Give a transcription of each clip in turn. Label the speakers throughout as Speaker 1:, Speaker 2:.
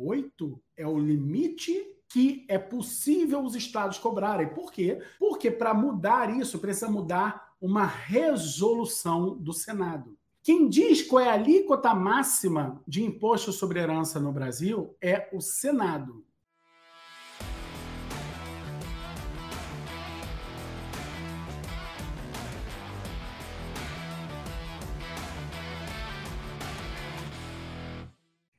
Speaker 1: Oito é o limite que é possível os estados cobrarem. Por quê? Porque para mudar isso precisa mudar uma resolução do Senado. Quem diz qual é a alíquota máxima de imposto sobre herança no Brasil é o Senado.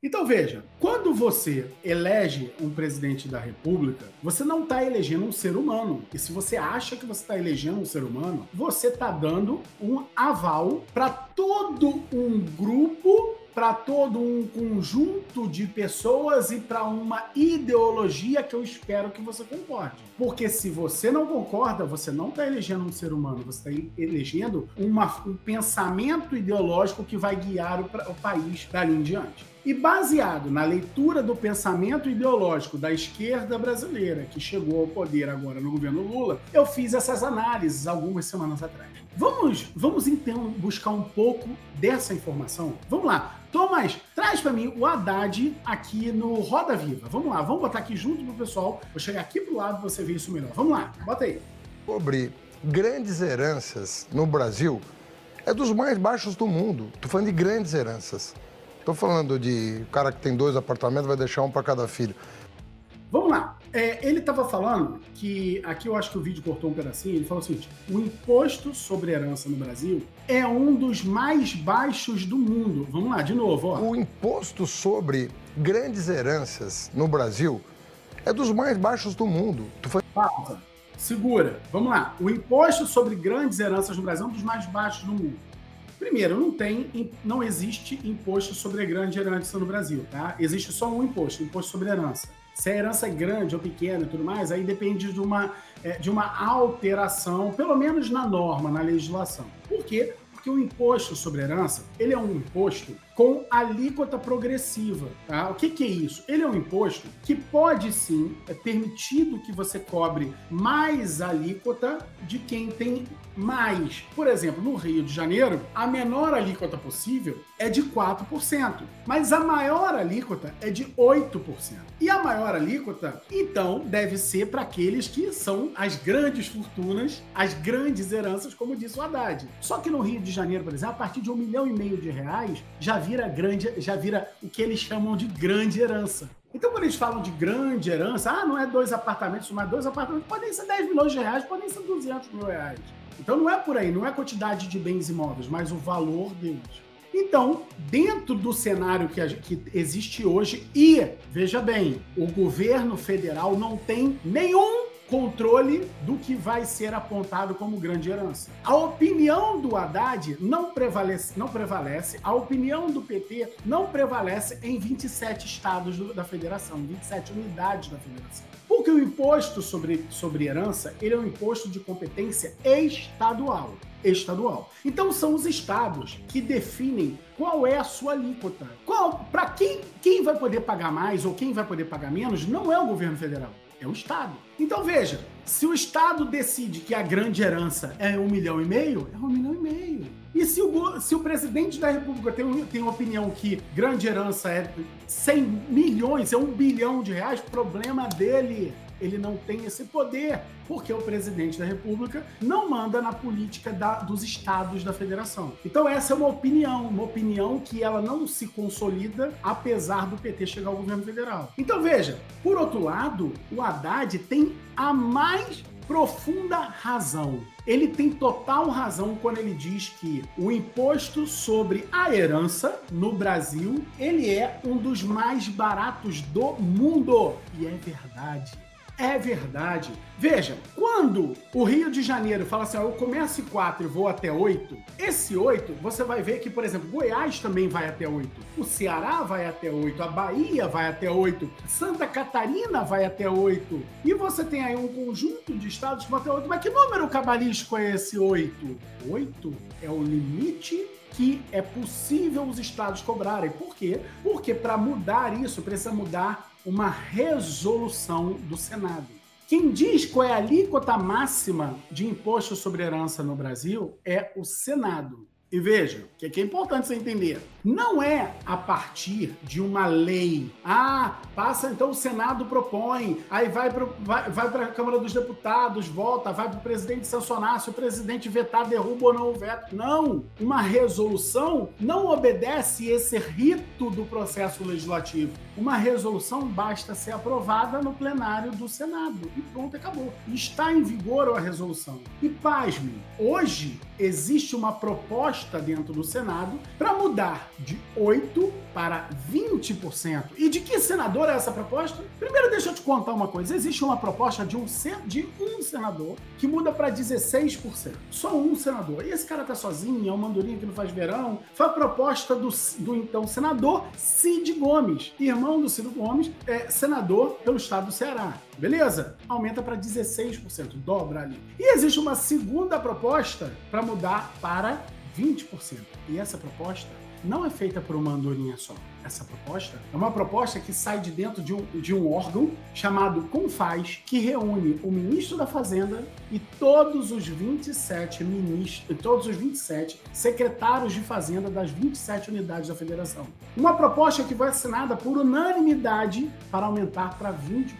Speaker 1: Então veja, quando você elege um presidente da República, você não está elegendo um ser humano. E se você acha que você está elegendo um ser humano, você está dando um aval para todo um grupo para todo um conjunto de pessoas e para uma ideologia que eu espero que você concorde. Porque se você não concorda, você não está elegendo um ser humano, você está elegendo uma, um pensamento ideológico que vai guiar o, o país dali em diante. E baseado na leitura do pensamento ideológico da esquerda brasileira, que chegou ao poder agora no governo Lula, eu fiz essas análises algumas semanas atrás. Vamos, vamos então buscar um pouco dessa informação? Vamos lá. Thomas, traz para mim o Haddad aqui no Roda Viva. Vamos lá, vamos botar aqui junto pro pessoal. Vou chegar aqui pro lado você ver isso melhor. Vamos lá, bota aí.
Speaker 2: Sobre grandes heranças no Brasil, é dos mais baixos do mundo. Tô falando de grandes heranças. Tô falando de cara que tem dois apartamentos vai deixar um para cada filho.
Speaker 1: Vamos lá. É, ele estava falando que, aqui eu acho que o vídeo cortou um pedacinho, ele falou o seguinte: o imposto sobre herança no Brasil é um dos mais baixos do mundo. Vamos lá, de novo. Ó.
Speaker 2: O imposto sobre grandes heranças no Brasil é dos mais baixos do mundo.
Speaker 1: Tu foi... Pausa. Segura. Vamos lá. O imposto sobre grandes heranças no Brasil é um dos mais baixos do mundo. Primeiro, não tem, não existe imposto sobre grande herança no Brasil, tá? Existe só um imposto, imposto sobre herança. Se a herança é grande ou pequena e tudo mais, aí depende de uma, é, de uma alteração, pelo menos na norma, na legislação. Por quê? Porque o imposto sobre herança, ele é um imposto com alíquota progressiva. Tá? O que, que, é isso? Ele é um imposto que pode sim, é permitido que você cobre mais alíquota de quem tem mais. Por exemplo, no Rio de Janeiro, a menor alíquota possível é de 4%, mas a maior alíquota é de 8%. E a maior alíquota, então, deve ser para aqueles que são as grandes fortunas, as grandes heranças, como disse o Haddad. Só que no Rio de Janeiro, por exemplo, a partir de um milhão e meio de reais, já vira grande, já vira o que eles chamam de grande herança. Então, quando eles falam de grande herança, ah, não é dois apartamentos, mas dois apartamentos podem ser 10 milhões de reais, podem ser 200 mil reais. Então, não é por aí, não é a quantidade de bens imóveis, mas o valor deles. Então, dentro do cenário que, a, que existe hoje, e, veja bem, o governo federal não tem nenhum controle do que vai ser apontado como grande herança. A opinião do Haddad não prevalece, não prevalece, a opinião do PT não prevalece em 27 estados do, da federação, 27 unidades da federação. Porque o imposto sobre, sobre herança, ele é um imposto de competência estadual estadual. Então são os estados que definem qual é a sua alíquota. Qual, para quem, quem vai poder pagar mais ou quem vai poder pagar menos, não é o governo federal é o Estado. Então veja, se o Estado decide que a grande herança é um milhão e meio, é um milhão e meio. E se o, se o presidente da República tem, tem uma opinião que grande herança é 100 milhões, é um bilhão de reais, problema dele ele não tem esse poder, porque o presidente da República não manda na política da, dos estados da federação. Então essa é uma opinião, uma opinião que ela não se consolida apesar do PT chegar ao governo federal. Então veja, por outro lado, o Haddad tem a mais profunda razão. Ele tem total razão quando ele diz que o imposto sobre a herança no Brasil, ele é um dos mais baratos do mundo. E é verdade. É verdade. Veja, quando o Rio de Janeiro fala assim, ó, eu começo em 4 e vou até 8, esse 8, você vai ver que, por exemplo, Goiás também vai até 8, o Ceará vai até 8, a Bahia vai até 8, Santa Catarina vai até 8, e você tem aí um conjunto de estados que vão até 8. Mas que número cabalístico é esse 8? 8 é o limite que é possível os estados cobrarem. Por quê? Porque para mudar isso, precisa mudar uma resolução do Senado. Quem diz qual é a alíquota máxima de imposto sobre herança no Brasil é o Senado. E veja, que aqui é importante você entender. Não é a partir de uma lei. Ah, passa então o Senado propõe, aí vai para vai, vai a Câmara dos Deputados, volta, vai para o presidente sancionar, se o presidente vetar, derruba ou não o veto. Não! Uma resolução não obedece esse rito do processo legislativo. Uma resolução basta ser aprovada no plenário do Senado. E pronto, acabou. Está em vigor a resolução. E pasme, hoje existe uma proposta dentro do Senado para mudar de 8% para 20%. E de que senador é essa proposta? Primeiro, deixa eu te contar uma coisa. Existe uma proposta de um, de um senador que muda para 16%. Só um senador. E esse cara tá sozinho, é um mandurinho que não faz verão. Foi a proposta do, do então senador Cid Gomes, irmão do Ciro Gomes, é, senador pelo estado do Ceará. Beleza? Aumenta para 16%, dobra ali. E existe uma segunda proposta para mudar para 20%. E essa proposta não é feita por uma andorinha só. Essa proposta é uma proposta que sai de dentro de um, de um órgão chamado Confaz, que reúne o ministro da Fazenda e todos os 27 ministros, todos os 27 secretários de Fazenda das 27 unidades da federação. Uma proposta que foi assinada por unanimidade para aumentar para 20%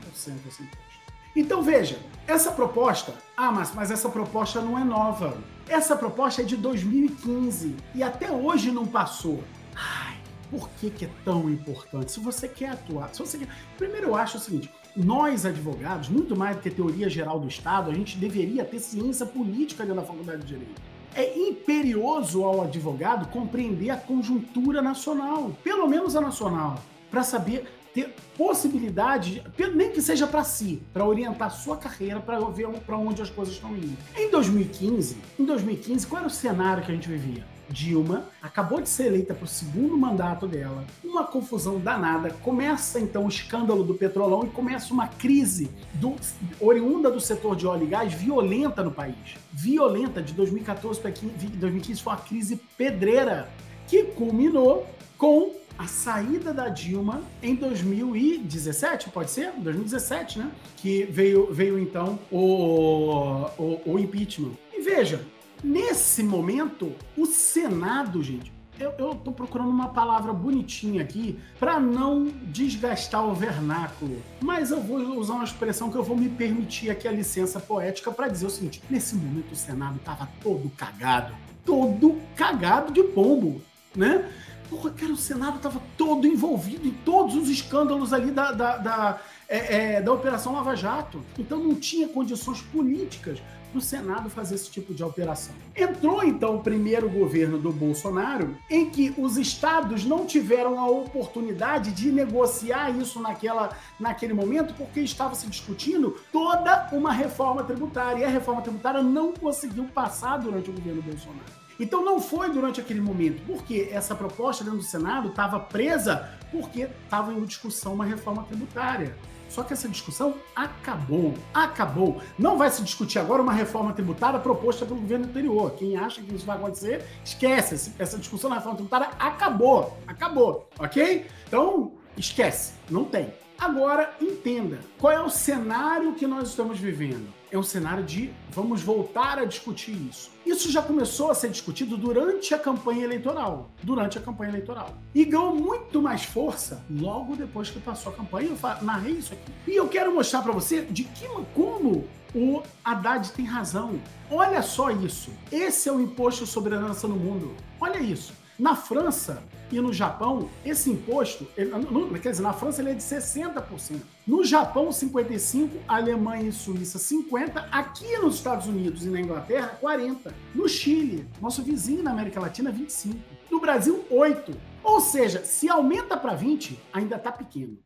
Speaker 1: esse imposto. Então veja, essa proposta, ah, mas, mas essa proposta não é nova. Essa proposta é de 2015 e até hoje não passou. Ai, por que, que é tão importante? Se você quer atuar, se você quer... Primeiro eu acho o seguinte, nós advogados, muito mais do que teoria geral do Estado, a gente deveria ter ciência política dentro da faculdade de Direito. É imperioso ao advogado compreender a conjuntura nacional, pelo menos a nacional, para saber ter possibilidade, nem que seja para si, para orientar sua carreira, para ver para onde as coisas estão indo. Em 2015, em 2015, qual era o cenário que a gente vivia? Dilma acabou de ser eleita para o segundo mandato dela, uma confusão danada. Começa então o escândalo do petrolão e começa uma crise do, oriunda do setor de óleo e gás violenta no país. Violenta, de 2014 para 2015 foi uma crise pedreira, que culminou com a saída da Dilma em 2017, pode ser? 2017, né? Que veio, veio então o, o, o impeachment. E veja, nesse momento, o Senado, gente, eu, eu tô procurando uma palavra bonitinha aqui para não desgastar o vernáculo. Mas eu vou usar uma expressão que eu vou me permitir aqui a licença poética para dizer o seguinte: nesse momento o Senado tava todo cagado. Todo cagado de pombo, né? Porra, cara, o Senado estava todo envolvido em todos os escândalos ali da, da, da, é, é, da Operação Lava Jato. Então não tinha condições políticas para o Senado fazer esse tipo de alteração. Entrou então o primeiro governo do Bolsonaro, em que os estados não tiveram a oportunidade de negociar isso naquela, naquele momento, porque estava se discutindo toda uma reforma tributária. E a reforma tributária não conseguiu passar durante o governo Bolsonaro. Então não foi durante aquele momento, porque essa proposta dentro do Senado estava presa porque estava em discussão uma reforma tributária. Só que essa discussão acabou. Acabou. Não vai se discutir agora uma reforma tributária proposta pelo governo anterior. Quem acha que isso vai acontecer, esquece. Essa discussão da reforma tributária acabou. Acabou. Ok? Então, esquece. Não tem. Agora, entenda qual é o cenário que nós estamos vivendo. É um cenário de vamos voltar a discutir isso. Isso já começou a ser discutido durante a campanha eleitoral. Durante a campanha eleitoral. E ganhou muito mais força logo depois que passou a campanha. Eu narrei isso aqui. E eu quero mostrar para você de que como o Haddad tem razão. Olha só isso. Esse é o imposto sobre herança no mundo. Olha isso. Na França e no Japão, esse imposto, ele, quer dizer, na França ele é de 60%. No Japão, 55%, Alemanha e Suíça, 50%. Aqui nos Estados Unidos e na Inglaterra, 40%. No Chile, nosso vizinho na América Latina, 25%. No Brasil, 8%. Ou seja, se aumenta para 20%, ainda está pequeno.